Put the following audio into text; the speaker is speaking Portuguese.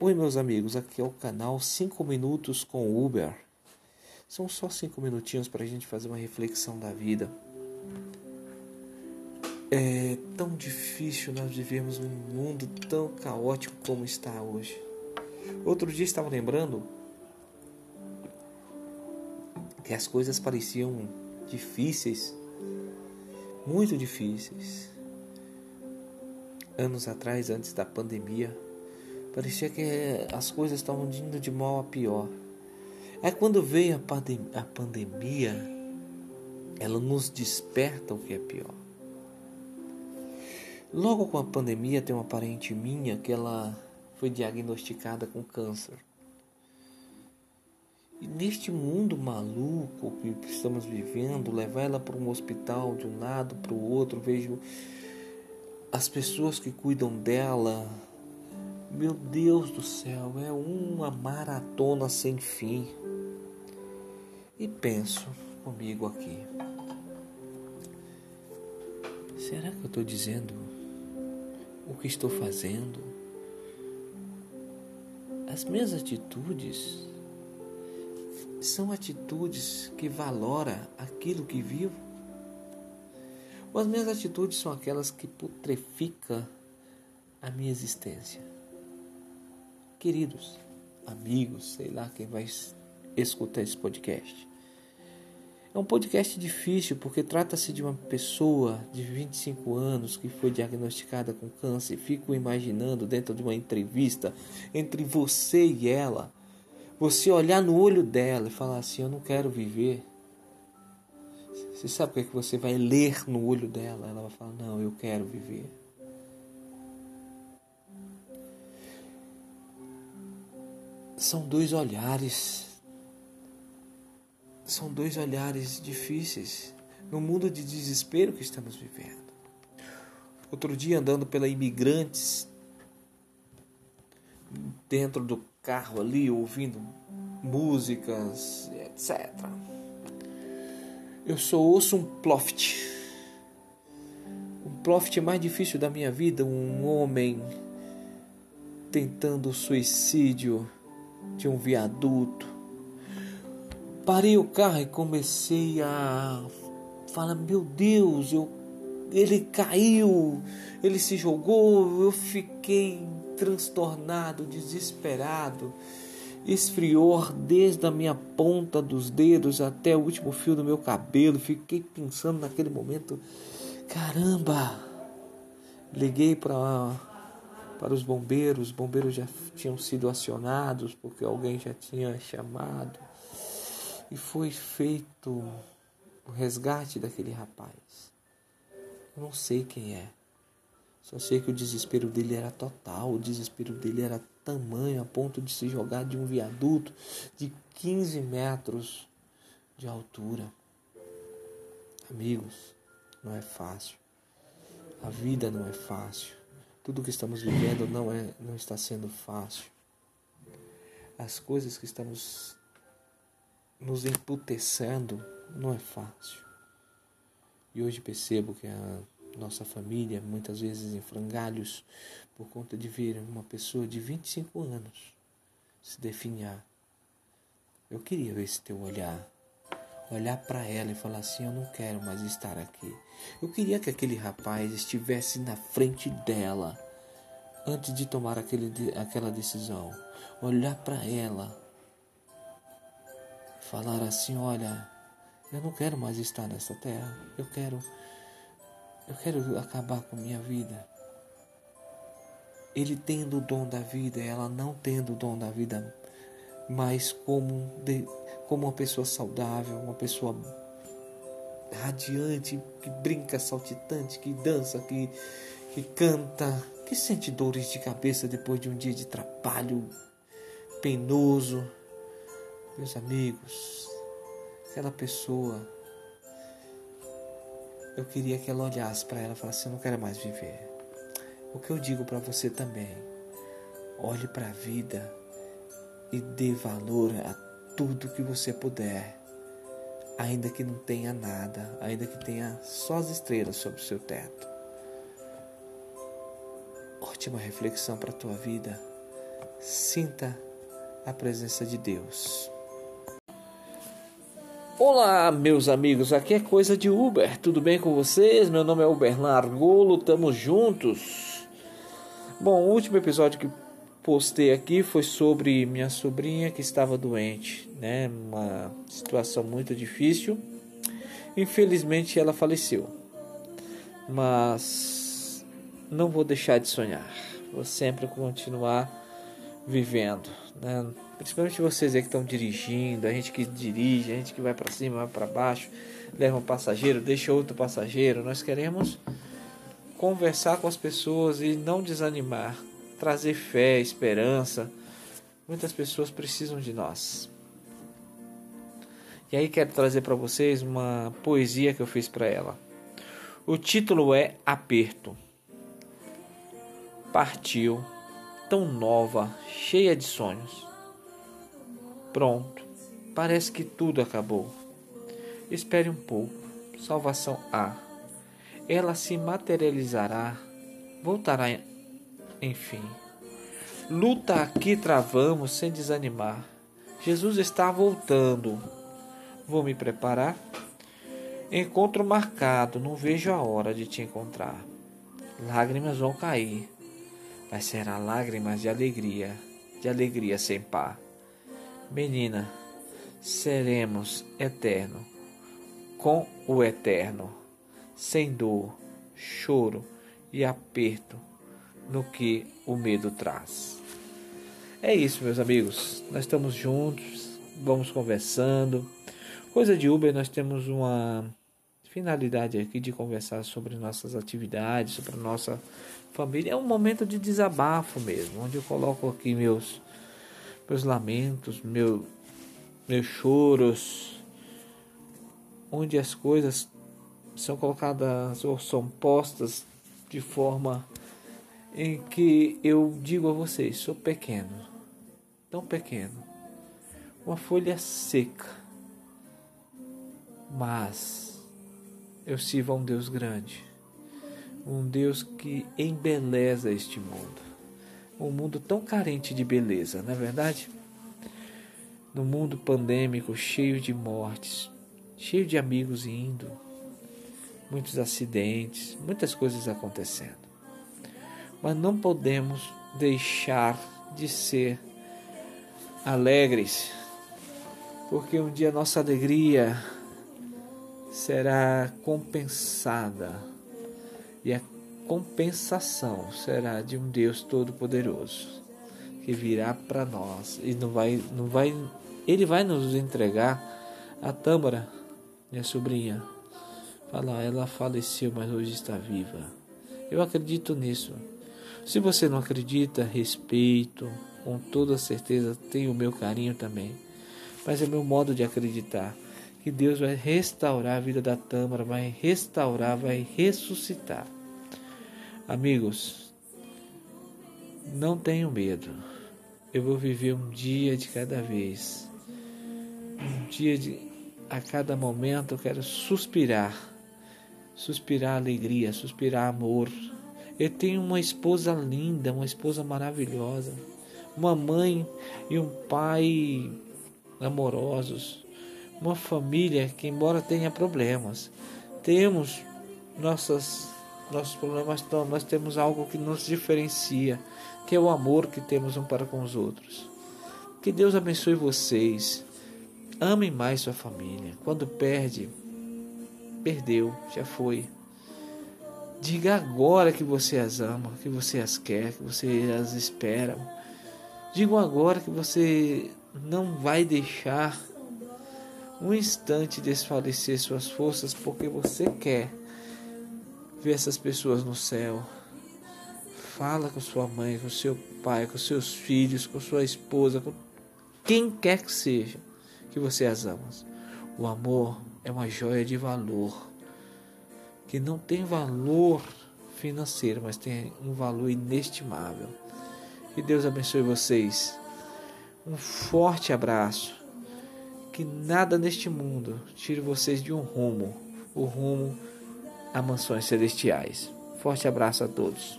Oi, meus amigos, aqui é o canal 5 Minutos com Uber. São só 5 minutinhos para a gente fazer uma reflexão da vida. É tão difícil nós vivermos num mundo tão caótico como está hoje. Outro dia estava lembrando que as coisas pareciam difíceis, muito difíceis. Anos atrás, antes da pandemia, Parecia que as coisas estavam indo de mal a pior. É quando veio a, pandem a pandemia, ela nos desperta o que é pior. Logo com a pandemia, tem uma parente minha que ela foi diagnosticada com câncer. E neste mundo maluco que estamos vivendo, levar ela para um hospital de um lado para o outro, vejo as pessoas que cuidam dela meu Deus do céu, é uma maratona sem fim. E penso comigo aqui: será que eu estou dizendo o que estou fazendo? As minhas atitudes são atitudes que valoram aquilo que vivo? Ou as minhas atitudes são aquelas que putreficam a minha existência? Queridos, amigos, sei lá quem vai escutar esse podcast. É um podcast difícil porque trata-se de uma pessoa de 25 anos que foi diagnosticada com câncer. Fico imaginando dentro de uma entrevista entre você e ela, você olhar no olho dela e falar assim: Eu não quero viver. Você sabe o que, é que você vai ler no olho dela? Ela vai falar: Não, eu quero viver. São dois olhares. São dois olhares difíceis no mundo de desespero que estamos vivendo. Outro dia, andando pela Imigrantes, dentro do carro ali, ouvindo músicas, etc. Eu só ouço um ploft. O ploft mais difícil da minha vida, um homem tentando suicídio de um viaduto. Parei o carro e comecei a falar: Meu Deus, eu, ele caiu, ele se jogou. Eu fiquei transtornado, desesperado. Esfriou desde a minha ponta dos dedos até o último fio do meu cabelo. Fiquei pensando naquele momento: caramba! Liguei para para os bombeiros. Os bombeiros já tinham sido acionados porque alguém já tinha chamado. E foi feito o resgate daquele rapaz. Eu não sei quem é. Só sei que o desespero dele era total, o desespero dele era tamanho a ponto de se jogar de um viaduto de 15 metros de altura. Amigos, não é fácil. A vida não é fácil. Tudo que estamos vivendo não é não está sendo fácil. As coisas que estamos nos emputecendo não é fácil. E hoje percebo que a nossa família, muitas vezes em frangalhos, por conta de ver uma pessoa de 25 anos se definhar. Eu queria ver esse teu olhar olhar para ela e falar assim: Eu não quero mais estar aqui. Eu queria que aquele rapaz estivesse na frente dela antes de tomar aquele, aquela decisão. Olhar para ela, falar assim: Olha, eu não quero mais estar nessa terra. Eu quero, eu quero acabar com minha vida. Ele tendo o dom da vida, ela não tendo o dom da vida, mas como de, como uma pessoa saudável, uma pessoa radiante, que brinca, saltitante, que dança, que, que canta, que sente dores de cabeça depois de um dia de trabalho penoso. Meus amigos, aquela pessoa, eu queria que ela olhasse para ela e falasse: Eu não quero mais viver. O que eu digo para você também, olhe para a vida e dê valor a tudo que você puder, ainda que não tenha nada, ainda que tenha só as estrelas sobre o seu teto. Ótima reflexão para a tua vida. sinta a presença de Deus. Olá, meus amigos, aqui é coisa de Uber, tudo bem com vocês? Meu nome é Uber Largolo, estamos juntos. Bom, o último episódio que postei aqui foi sobre minha sobrinha que estava doente, né? Uma situação muito difícil. Infelizmente ela faleceu. Mas não vou deixar de sonhar. Vou sempre continuar vivendo, né? Principalmente vocês aí que estão dirigindo, a gente que dirige, a gente que vai para cima, vai para baixo, leva um passageiro, deixa outro passageiro. Nós queremos conversar com as pessoas e não desanimar, trazer fé, esperança. Muitas pessoas precisam de nós. E aí quero trazer para vocês uma poesia que eu fiz para ela. O título é Aperto. Partiu tão nova, cheia de sonhos. Pronto, parece que tudo acabou. Espere um pouco, salvação há. Ela se materializará, voltará, enfim. Luta aqui travamos sem desanimar. Jesus está voltando. Vou me preparar. Encontro marcado, não vejo a hora de te encontrar. Lágrimas vão cair mas será lágrimas de alegria, de alegria sem par. Menina, seremos eterno, com o eterno, sem dor, choro e aperto no que o medo traz. É isso, meus amigos. Nós estamos juntos, vamos conversando. Coisa de Uber, nós temos uma finalidade aqui de conversar sobre nossas atividades, sobre nossa família. É um momento de desabafo mesmo, onde eu coloco aqui meus meus lamentos, meu, meus choros, onde as coisas são colocadas ou são postas de forma em que eu digo a vocês, sou pequeno, tão pequeno, uma folha seca, mas eu sirvo a um Deus grande, um Deus que embeleza este mundo. Um mundo tão carente de beleza, não é verdade? No mundo pandêmico, cheio de mortes, cheio de amigos indo, muitos acidentes, muitas coisas acontecendo. Mas não podemos deixar de ser alegres, porque um dia nossa alegria será compensada e a compensação será de um Deus todo-poderoso que virá para nós e não vai, não vai, ele vai nos entregar a Tâmara, minha sobrinha. Fala, ela faleceu, mas hoje está viva. Eu acredito nisso. Se você não acredita, respeito, com toda certeza, tem o meu carinho também. Mas é meu modo de acreditar que Deus vai restaurar a vida da Tâmara, vai restaurar, vai ressuscitar. Amigos, não tenham medo. Eu vou viver um dia de cada vez. Um dia de a cada momento eu quero suspirar. Suspirar alegria, suspirar amor. Eu tenho uma esposa linda, uma esposa maravilhosa, uma mãe e um pai amorosos uma família que, embora tenha problemas, temos nossas, nossos problemas, então nós temos algo que nos diferencia, que é o amor que temos um para com os outros. Que Deus abençoe vocês. Amem mais sua família. Quando perde, perdeu, já foi. Diga agora que você as ama, que você as quer, que você as espera. Diga agora que você não vai deixar um instante desfalecer suas forças porque você quer ver essas pessoas no céu. Fala com sua mãe, com seu pai, com seus filhos, com sua esposa, com quem quer que seja que você as ama. O amor é uma joia de valor que não tem valor financeiro, mas tem um valor inestimável. Que Deus abençoe vocês. Um forte abraço que nada neste mundo tire vocês de um rumo, o rumo a mansões celestiais. Forte abraço a todos.